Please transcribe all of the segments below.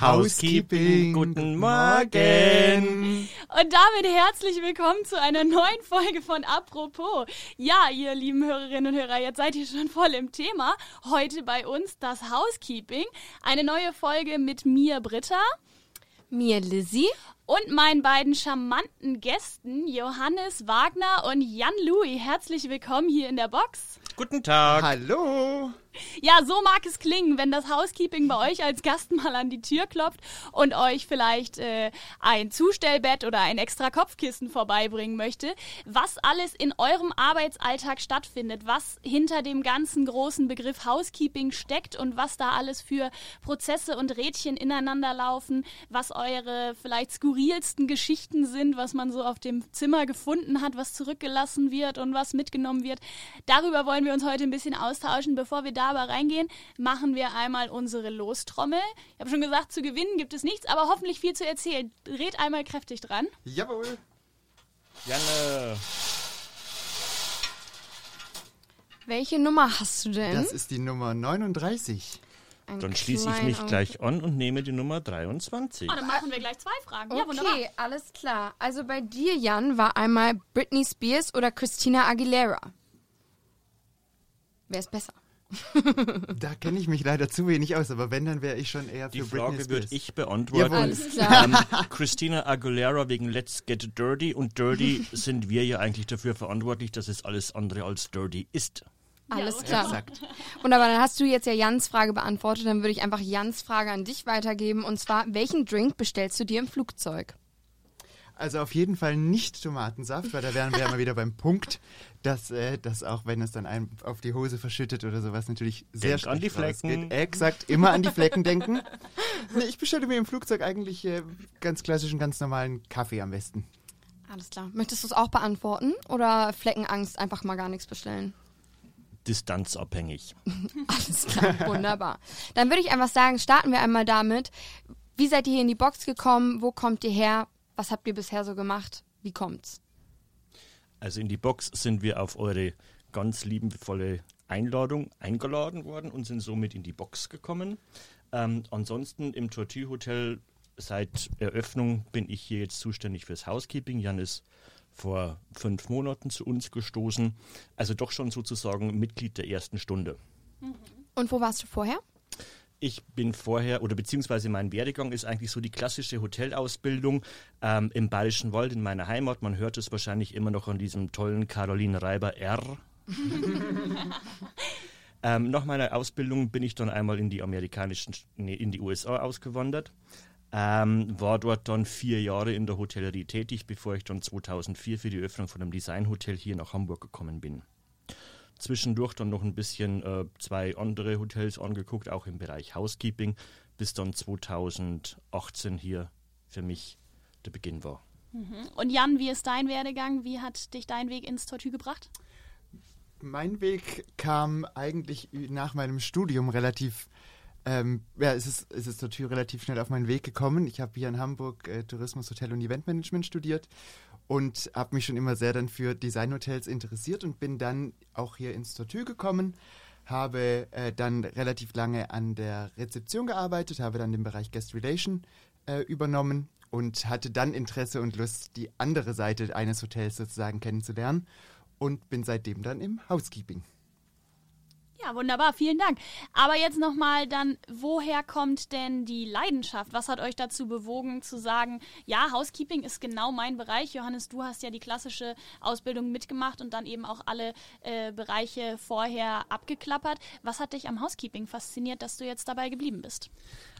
Housekeeping. Guten Morgen. Und damit herzlich willkommen zu einer neuen Folge von Apropos. Ja, ihr lieben Hörerinnen und Hörer, jetzt seid ihr schon voll im Thema. Heute bei uns das Housekeeping. Eine neue Folge mit mir, Britta. Mir, Lizzie. Und meinen beiden charmanten Gästen, Johannes Wagner und Jan Louis. Herzlich willkommen hier in der Box. Guten Tag. Hallo. Ja, so mag es klingen, wenn das Housekeeping bei euch als Gast mal an die Tür klopft und euch vielleicht äh, ein Zustellbett oder ein extra Kopfkissen vorbeibringen möchte. Was alles in eurem Arbeitsalltag stattfindet, was hinter dem ganzen großen Begriff Housekeeping steckt und was da alles für Prozesse und Rädchen ineinander laufen, was eure vielleicht skurrilsten Geschichten sind, was man so auf dem Zimmer gefunden hat, was zurückgelassen wird und was mitgenommen wird. Darüber wollen wir uns heute ein bisschen austauschen, bevor wir da aber reingehen, machen wir einmal unsere Lostrommel. Ich habe schon gesagt, zu gewinnen gibt es nichts, aber hoffentlich viel zu erzählen. Dreht einmal kräftig dran. Jawohl. Janne. Welche Nummer hast du denn? Das ist die Nummer 39. Ein Dann schließe ich mich gleich an und nehme die Nummer 23. Oh, dann machen wir gleich zwei Fragen. Ja, wunderbar. Okay, alles klar. Also bei dir, Jan, war einmal Britney Spears oder Christina Aguilera. Wer ist besser? Da kenne ich mich leider zu wenig aus, aber wenn, dann wäre ich schon eher für Die Britney Frage würde ich beantworten. Jawohl. Alles klar. Ähm, Christina Aguilera wegen Let's Get Dirty und Dirty sind wir ja eigentlich dafür verantwortlich, dass es alles andere als dirty ist. Alles Ja, klar. Exakt. Wunderbar, dann hast du jetzt ja Jans Frage beantwortet. Dann würde ich einfach Jans Frage an dich weitergeben. Und zwar, welchen Drink bestellst du dir im Flugzeug? Also auf jeden Fall nicht Tomatensaft, weil da wären wir ja mal wieder beim Punkt, dass äh, das auch, wenn es dann einem auf die Hose verschüttet oder sowas, natürlich sehr Denk an die Flecken. rausgeht. Exakt, immer an die Flecken denken. Nee, ich bestelle mir im Flugzeug eigentlich äh, ganz klassischen, ganz normalen Kaffee am besten. Alles klar. Möchtest du es auch beantworten? Oder Fleckenangst einfach mal gar nichts bestellen? Distanzabhängig. Alles klar, wunderbar. Dann würde ich einfach sagen, starten wir einmal damit. Wie seid ihr hier in die Box gekommen? Wo kommt ihr her? Was habt ihr bisher so gemacht? Wie kommt's? Also in die Box sind wir auf eure ganz liebevolle Einladung eingeladen worden und sind somit in die Box gekommen. Ähm, ansonsten im Tortue Hotel seit Eröffnung bin ich hier jetzt zuständig fürs Housekeeping. Jan ist vor fünf Monaten zu uns gestoßen, also doch schon sozusagen Mitglied der ersten Stunde. Und wo warst du vorher? Ich bin vorher, oder beziehungsweise mein Werdegang ist eigentlich so die klassische Hotelausbildung ähm, im Bayerischen Wald in meiner Heimat. Man hört es wahrscheinlich immer noch an diesem tollen Caroline Reiber R. ähm, nach meiner Ausbildung bin ich dann einmal in die amerikanischen, nee, in die USA ausgewandert. Ähm, war dort dann vier Jahre in der Hotellerie tätig, bevor ich dann 2004 für die Öffnung von einem Designhotel hier nach Hamburg gekommen bin zwischendurch dann noch ein bisschen äh, zwei andere Hotels angeguckt, auch im Bereich Housekeeping, bis dann 2018 hier für mich der Beginn war. Und Jan, wie ist dein Werdegang? Wie hat dich dein Weg ins Tortue gebracht? Mein Weg kam eigentlich nach meinem Studium relativ, ähm, ja, es ist, es ist Tür relativ schnell auf meinen Weg gekommen. Ich habe hier in Hamburg äh, Tourismus, Hotel und Eventmanagement studiert und habe mich schon immer sehr dann für Designhotels interessiert und bin dann auch hier ins Tortue gekommen, habe äh, dann relativ lange an der Rezeption gearbeitet, habe dann den Bereich Guest Relation äh, übernommen und hatte dann Interesse und Lust, die andere Seite eines Hotels sozusagen kennenzulernen und bin seitdem dann im Housekeeping. Ja, wunderbar, vielen Dank. Aber jetzt nochmal dann, woher kommt denn die Leidenschaft? Was hat euch dazu bewogen zu sagen, ja, Housekeeping ist genau mein Bereich. Johannes, du hast ja die klassische Ausbildung mitgemacht und dann eben auch alle äh, Bereiche vorher abgeklappert. Was hat dich am Housekeeping fasziniert, dass du jetzt dabei geblieben bist?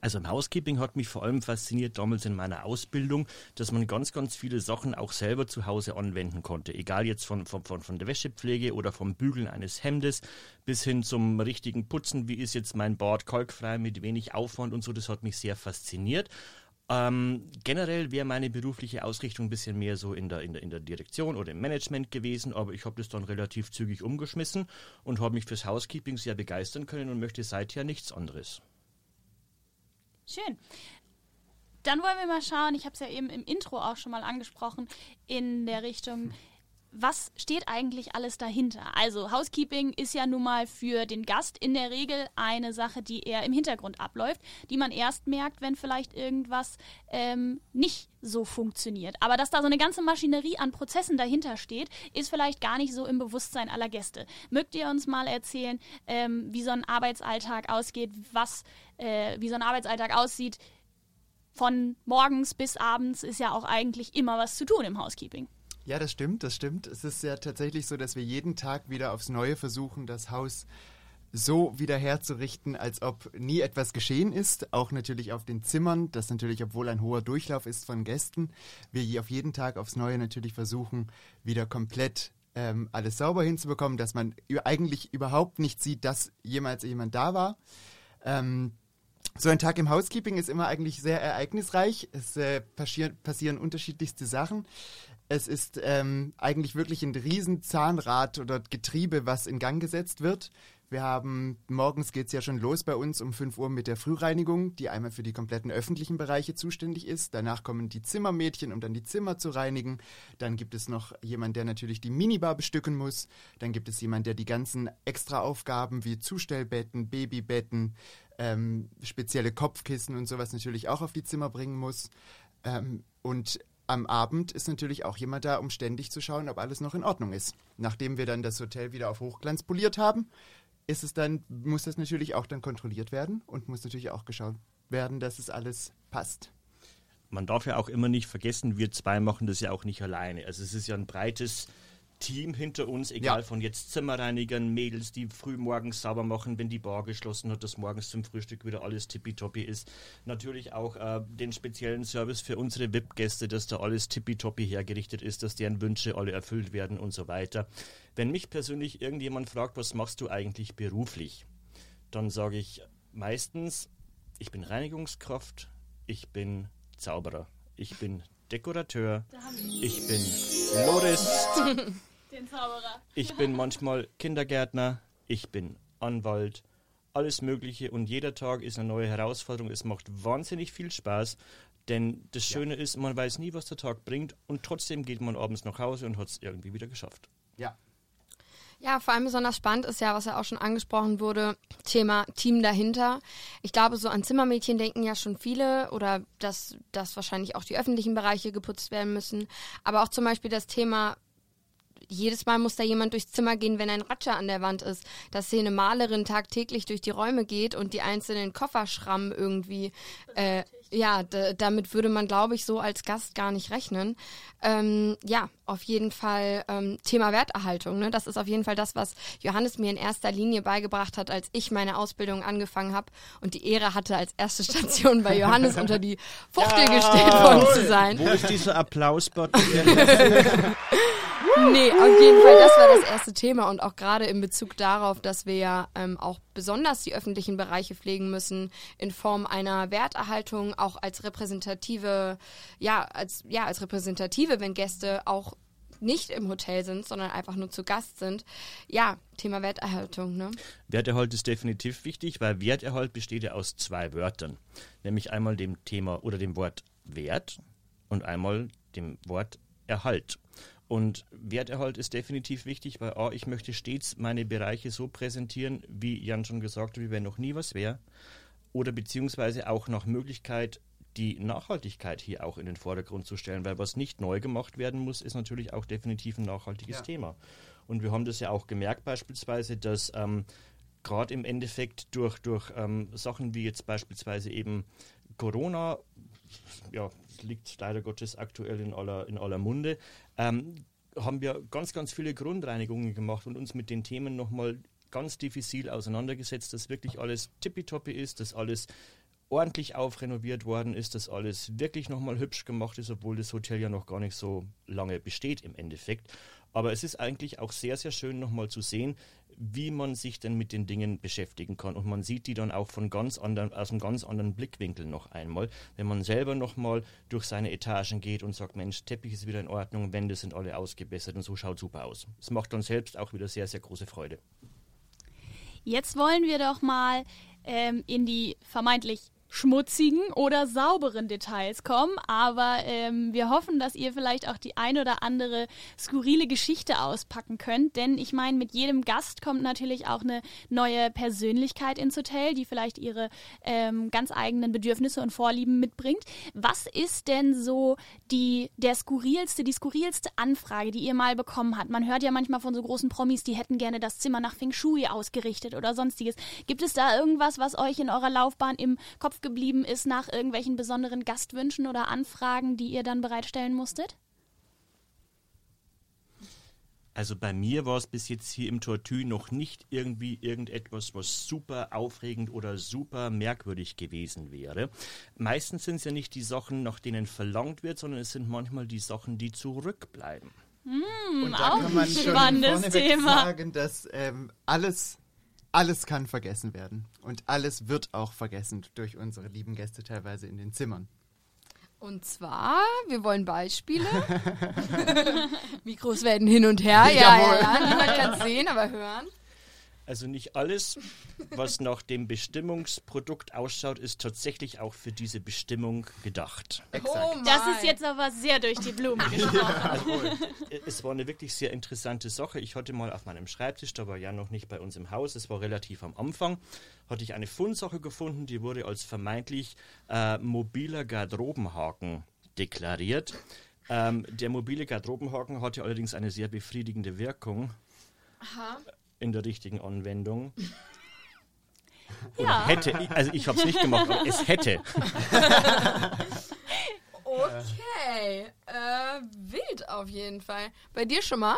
Also im Housekeeping hat mich vor allem fasziniert damals in meiner Ausbildung, dass man ganz, ganz viele Sachen auch selber zu Hause anwenden konnte. Egal jetzt von, von, von, von der Wäschepflege oder vom Bügeln eines Hemdes bis hin zum richtigen Putzen. Wie ist jetzt mein Bad kalkfrei mit wenig Aufwand und so. Das hat mich sehr fasziniert. Ähm, generell wäre meine berufliche Ausrichtung ein bisschen mehr so in der, in, der, in der Direktion oder im Management gewesen, aber ich habe das dann relativ zügig umgeschmissen und habe mich fürs Housekeeping sehr begeistern können und möchte seither nichts anderes. Schön. Dann wollen wir mal schauen, ich habe es ja eben im Intro auch schon mal angesprochen, in der Richtung, was steht eigentlich alles dahinter? Also Housekeeping ist ja nun mal für den Gast in der Regel eine Sache, die eher im Hintergrund abläuft, die man erst merkt, wenn vielleicht irgendwas ähm, nicht so funktioniert. Aber dass da so eine ganze Maschinerie an Prozessen dahinter steht, ist vielleicht gar nicht so im Bewusstsein aller Gäste. Mögt ihr uns mal erzählen, ähm, wie so ein Arbeitsalltag ausgeht, was, äh, wie so ein Arbeitsalltag aussieht? Von morgens bis abends ist ja auch eigentlich immer was zu tun im Housekeeping. Ja, das stimmt, das stimmt. Es ist ja tatsächlich so, dass wir jeden Tag wieder aufs Neue versuchen, das Haus so wieder herzurichten, als ob nie etwas geschehen ist. Auch natürlich auf den Zimmern, das natürlich, obwohl ein hoher Durchlauf ist von Gästen, wir auf jeden Tag aufs Neue natürlich versuchen, wieder komplett ähm, alles sauber hinzubekommen, dass man eigentlich überhaupt nicht sieht, dass jemals jemand da war. Ähm, so ein Tag im Housekeeping ist immer eigentlich sehr ereignisreich. Es äh, passieren, passieren unterschiedlichste Sachen. Es ist ähm, eigentlich wirklich ein Riesenzahnrad oder Getriebe, was in Gang gesetzt wird. Wir haben, morgens geht es ja schon los bei uns um 5 Uhr mit der Frühreinigung, die einmal für die kompletten öffentlichen Bereiche zuständig ist. Danach kommen die Zimmermädchen, um dann die Zimmer zu reinigen. Dann gibt es noch jemand, der natürlich die Minibar bestücken muss. Dann gibt es jemand, der die ganzen Extraaufgaben wie Zustellbetten, Babybetten, ähm, spezielle Kopfkissen und sowas natürlich auch auf die Zimmer bringen muss. Ähm, und am Abend ist natürlich auch jemand da, um ständig zu schauen, ob alles noch in Ordnung ist. Nachdem wir dann das Hotel wieder auf Hochglanz poliert haben, ist es dann, muss das natürlich auch dann kontrolliert werden und muss natürlich auch geschaut werden, dass es alles passt. Man darf ja auch immer nicht vergessen, wir zwei machen das ja auch nicht alleine. Also es ist ja ein breites Team hinter uns, egal ja. von jetzt Zimmerreinigern, Mädels, die früh morgens sauber machen, wenn die Bar geschlossen hat, dass morgens zum Frühstück wieder alles tippitoppi ist. Natürlich auch äh, den speziellen Service für unsere VIP-Gäste, dass da alles tippitoppi hergerichtet ist, dass deren Wünsche alle erfüllt werden und so weiter. Wenn mich persönlich irgendjemand fragt, was machst du eigentlich beruflich, dann sage ich meistens, ich bin Reinigungskraft, ich bin Zauberer, ich bin Dekorateur, ich bin Florist. Den Zauberer. Ich bin manchmal Kindergärtner, ich bin Anwalt, alles Mögliche und jeder Tag ist eine neue Herausforderung. Es macht wahnsinnig viel Spaß, denn das Schöne ja. ist, man weiß nie, was der Tag bringt und trotzdem geht man abends nach Hause und hat es irgendwie wieder geschafft. Ja, ja, vor allem besonders spannend ist ja, was ja auch schon angesprochen wurde, Thema Team dahinter. Ich glaube, so an Zimmermädchen denken ja schon viele oder dass, dass wahrscheinlich auch die öffentlichen Bereiche geputzt werden müssen. Aber auch zum Beispiel das Thema jedes Mal muss da jemand durchs Zimmer gehen, wenn ein Ratscher an der Wand ist, dass hier eine Malerin tagtäglich durch die Räume geht und die einzelnen Kofferschrammen irgendwie, äh, ja, damit würde man, glaube ich, so als Gast gar nicht rechnen. Ähm, ja, auf jeden Fall ähm, Thema Werterhaltung. Ne? Das ist auf jeden Fall das, was Johannes mir in erster Linie beigebracht hat, als ich meine Ausbildung angefangen habe und die Ehre hatte, als erste Station bei Johannes unter die Fuchtel ja, gestellt worden zu sein. Wo ist dieser Applausbot? nee, auf jeden Fall, das war das erste Thema und auch gerade in Bezug darauf, dass wir ja ähm, auch besonders die öffentlichen Bereiche pflegen müssen in Form einer Werterhaltung, auch als repräsentative, ja, als, ja, als repräsentative, wenn Gäste auch nicht im Hotel sind, sondern einfach nur zu Gast sind. Ja, Thema Werterhaltung. Ne? Werterhalt ist definitiv wichtig, weil Werterhalt besteht ja aus zwei Wörtern, nämlich einmal dem Thema oder dem Wort Wert und einmal dem Wort Erhalt. Und Werterhalt ist definitiv wichtig, weil A, ich möchte stets meine Bereiche so präsentieren, wie Jan schon gesagt hat, wie wenn noch nie was wäre. Oder beziehungsweise auch nach Möglichkeit die Nachhaltigkeit hier auch in den Vordergrund zu stellen, weil was nicht neu gemacht werden muss, ist natürlich auch definitiv ein nachhaltiges ja. Thema. Und wir haben das ja auch gemerkt beispielsweise, dass ähm, gerade im Endeffekt durch, durch ähm, Sachen wie jetzt beispielsweise eben Corona, ja, liegt leider Gottes aktuell in aller, in aller Munde, ähm, haben wir ganz, ganz viele Grundreinigungen gemacht und uns mit den Themen nochmal ganz diffizil auseinandergesetzt, dass wirklich alles tippitoppi ist, dass alles ordentlich aufrenoviert worden ist, dass alles wirklich nochmal hübsch gemacht ist, obwohl das Hotel ja noch gar nicht so lange besteht im Endeffekt. Aber es ist eigentlich auch sehr, sehr schön nochmal zu sehen, wie man sich denn mit den Dingen beschäftigen kann. Und man sieht die dann auch von ganz anderen, aus einem ganz anderen Blickwinkel noch einmal, wenn man selber nochmal durch seine Etagen geht und sagt, Mensch, Teppich ist wieder in Ordnung, Wände sind alle ausgebessert und so schaut super aus. Es macht dann selbst auch wieder sehr, sehr große Freude. Jetzt wollen wir doch mal ähm, in die vermeintlich schmutzigen oder sauberen Details kommen, aber ähm, wir hoffen, dass ihr vielleicht auch die ein oder andere skurrile Geschichte auspacken könnt, denn ich meine, mit jedem Gast kommt natürlich auch eine neue Persönlichkeit ins Hotel, die vielleicht ihre ähm, ganz eigenen Bedürfnisse und Vorlieben mitbringt. Was ist denn so die der skurrilste, die skurrilste Anfrage, die ihr mal bekommen habt? Man hört ja manchmal von so großen Promis, die hätten gerne das Zimmer nach Feng Shui ausgerichtet oder sonstiges. Gibt es da irgendwas, was euch in eurer Laufbahn im Kopf geblieben ist nach irgendwelchen besonderen Gastwünschen oder Anfragen, die ihr dann bereitstellen musstet? Also bei mir war es bis jetzt hier im Tortue noch nicht irgendwie irgendetwas, was super aufregend oder super merkwürdig gewesen wäre. Meistens sind es ja nicht die Sachen, nach denen verlangt wird, sondern es sind manchmal die Sachen, die zurückbleiben. Und da auch kann man ein schon spannendes vorneweg Thema. sagen, dass ähm, alles, alles kann vergessen werden. Und alles wird auch vergessen durch unsere lieben Gäste teilweise in den Zimmern. Und zwar, wir wollen Beispiele. Mikros werden hin und her. Ja, ja, Jawohl. ja. Niemand kann es sehen, aber hören. Also nicht alles, was nach dem Bestimmungsprodukt ausschaut, ist tatsächlich auch für diese Bestimmung gedacht. Oh Das ist jetzt aber sehr durch die Blume gesprochen. Also, es war eine wirklich sehr interessante Sache. Ich hatte mal auf meinem Schreibtisch, da war ja noch nicht bei uns im Haus, es war relativ am Anfang, hatte ich eine Fundsache gefunden, die wurde als vermeintlich äh, mobiler Garderobenhaken deklariert. Ähm, der mobile Garderobenhaken hatte allerdings eine sehr befriedigende Wirkung in der richtigen Anwendung. Ja. Hätte, also ich habe es nicht gemacht, aber es hätte. Okay. Äh, wild auf jeden Fall. Bei dir schon mal?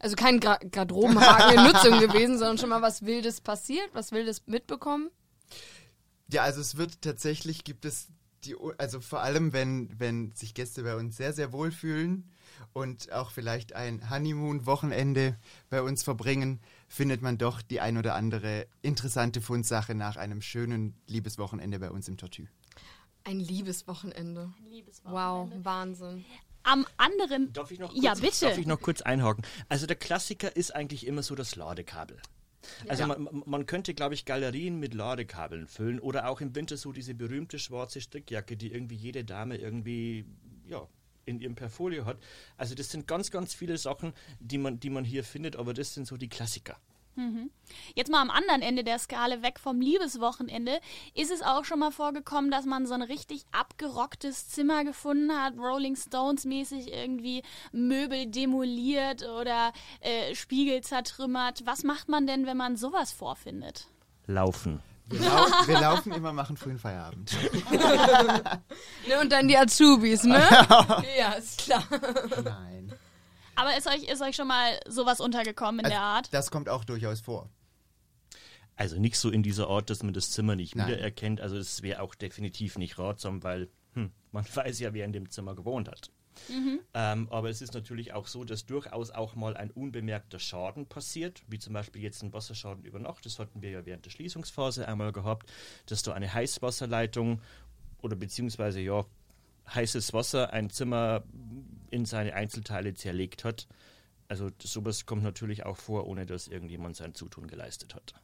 Also kein Gra Garderobenhaken in Nutzung gewesen, sondern schon mal was Wildes passiert, was Wildes mitbekommen? Ja, also es wird tatsächlich, gibt es die, also vor allem, wenn, wenn sich Gäste bei uns sehr, sehr wohlfühlen und auch vielleicht ein Honeymoon-Wochenende bei uns verbringen, findet man doch die ein oder andere interessante Fundsache nach einem schönen Liebeswochenende bei uns im Tortue. Ein Liebeswochenende. Wow, Wahnsinn. Am anderen. Darf ich noch kurz, Ja, bitte. Darf ich noch kurz einhaken? Also der Klassiker ist eigentlich immer so das Ladekabel. Also man, man könnte, glaube ich, Galerien mit Ladekabeln füllen oder auch im Winter so diese berühmte schwarze Strickjacke, die irgendwie jede Dame irgendwie ja, in ihrem Portfolio hat. Also das sind ganz, ganz viele Sachen, die man, die man hier findet, aber das sind so die Klassiker. Jetzt mal am anderen Ende der Skala weg vom Liebeswochenende. Ist es auch schon mal vorgekommen, dass man so ein richtig abgerocktes Zimmer gefunden hat, Rolling Stones mäßig irgendwie Möbel demoliert oder äh, Spiegel zertrümmert? Was macht man denn, wenn man sowas vorfindet? Laufen. Wir, lau wir laufen immer, machen frühen Feierabend. Ne, und dann die Azubis, ne? ja, ist klar. Nein. Aber ist euch, ist euch schon mal sowas untergekommen in Also, der Art? Das kommt auch durchaus vor. Also nicht so in dieser Art, dass man das Zimmer nicht Nein. wiedererkennt. Also es wäre auch definitiv nicht ratsam, weil hm, man weiß ja, wer in dem Zimmer gewohnt hat. Ähm, aber es ist natürlich auch so, dass durchaus auch mal ein unbemerkter Schaden passiert, wie zum Beispiel jetzt ein Wasserschaden über Nacht. Das hatten wir ja während der Schließungsphase einmal gehabt, dass da eine Heißwasserleitung oder beziehungsweise ja heißes Wasser ein Zimmer in seine Einzelteile zerlegt hat. Also sowas kommt natürlich auch vor, ohne dass irgendjemand sein Zutun geleistet hat.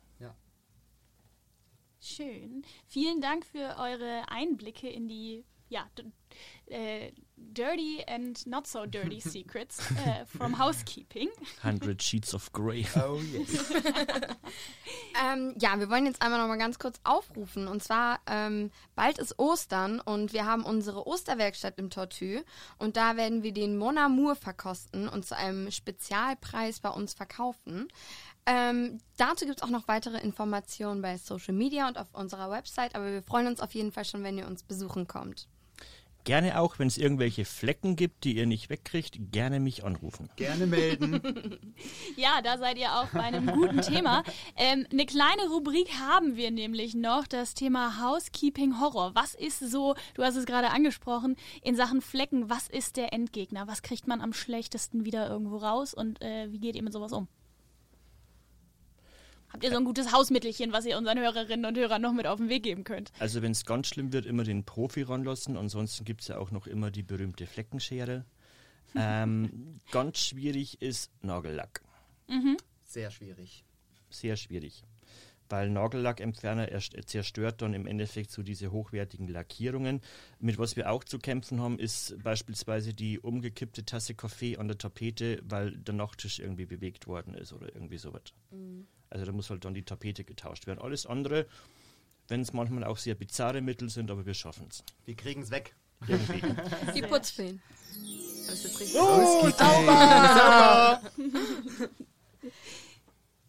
Schön. Vielen Dank für eure Einblicke in die ja, äh, dirty and not so dirty secrets äh, from housekeeping. 100 Sheets of Grey. Oh yes. Ähm, ja, wir wollen jetzt einmal noch mal ganz kurz aufrufen. Und zwar, ähm, bald ist Ostern und wir haben unsere Osterwerkstatt im Tortue. Und da werden wir den Mon Amour verkosten und zu einem Spezialpreis bei uns verkaufen. Ähm, dazu gibt es auch noch weitere Informationen bei Social Media und auf unserer Website. Aber wir freuen uns auf jeden Fall schon, wenn ihr uns besuchen kommt. Gerne auch, wenn es irgendwelche Flecken gibt, die ihr nicht wegkriegt, gerne mich anrufen. Gerne melden. Ja, da seid ihr auch bei einem guten Thema. Ähm, eine kleine Rubrik haben wir nämlich noch, das Thema Housekeeping Horror. Was ist so, du hast es gerade angesprochen, in Sachen Flecken, was ist der Endgegner? Was kriegt man am schlechtesten wieder irgendwo raus und äh, wie geht ihr mit sowas um? Habt ihr so ein gutes Hausmittelchen, was ihr unseren Hörerinnen und Hörern noch mit auf den Weg geben könnt? Also wenn es ganz schlimm wird, immer den Profi ranlassen. Ansonsten gibt es ja auch noch immer die berühmte Fleckenschere. ähm, ganz schwierig ist Nagellack. Sehr schwierig. Sehr schwierig. Weil Nagellackentferner zerstört dann im Endeffekt so diese hochwertigen Lackierungen. Mit was wir auch zu kämpfen haben, ist beispielsweise die umgekippte Tasse Kaffee an der Tapete, weil der Nachttisch irgendwie bewegt worden ist oder irgendwie sowas. Mhm. Also da muss halt dann die Tapete getauscht werden. Alles andere, wenn es manchmal auch sehr bizarre Mittel sind, aber wir schaffen es. Wir kriegen es weg. Irgendwie. Die Putzfeen. Das ist richtig. Oh, sauber!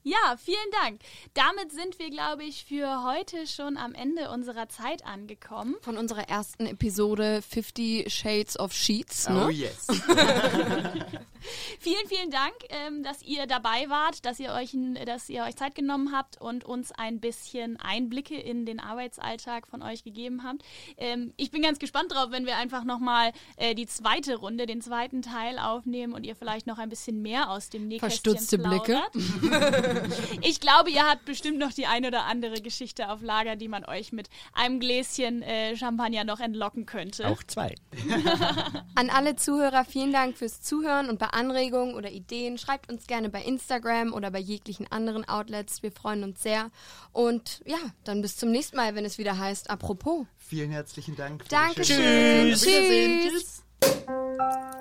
Ja, vielen Dank. Damit sind wir, glaube ich, für heute schon am Ende unserer Zeit angekommen. Von unserer ersten Episode 50 Shades of Sheets. Ne? Oh yes. vielen, vielen Dank, ähm, dass ihr dabei wart, dass ihr, euch, dass ihr euch Zeit genommen habt und uns ein bisschen Einblicke in den Arbeitsalltag von euch gegeben habt. Ähm, ich bin ganz gespannt drauf, wenn wir einfach nochmal äh, die zweite Runde, den zweiten Teil aufnehmen und ihr vielleicht noch ein bisschen mehr aus dem Nähkästchen Verstutzte plaudert. Blicke. ich glaube, ihr habt bestimmt noch die ein oder andere Geschichte auf Lager, die man euch mit einem Gläschen äh, Champagner noch entlocken könnte. Auch zwei. An alle Zuhörer vielen Dank fürs Zuhören und bei Anregungen oder Ideen schreibt uns gerne bei Instagram oder bei jeglichen anderen Outlets. Wir freuen uns sehr. Und ja, dann bis zum nächsten Mal, wenn es wieder heißt Apropos. Vielen herzlichen Dank. Dankeschön. Tschüss. Tschüss. Tschüss.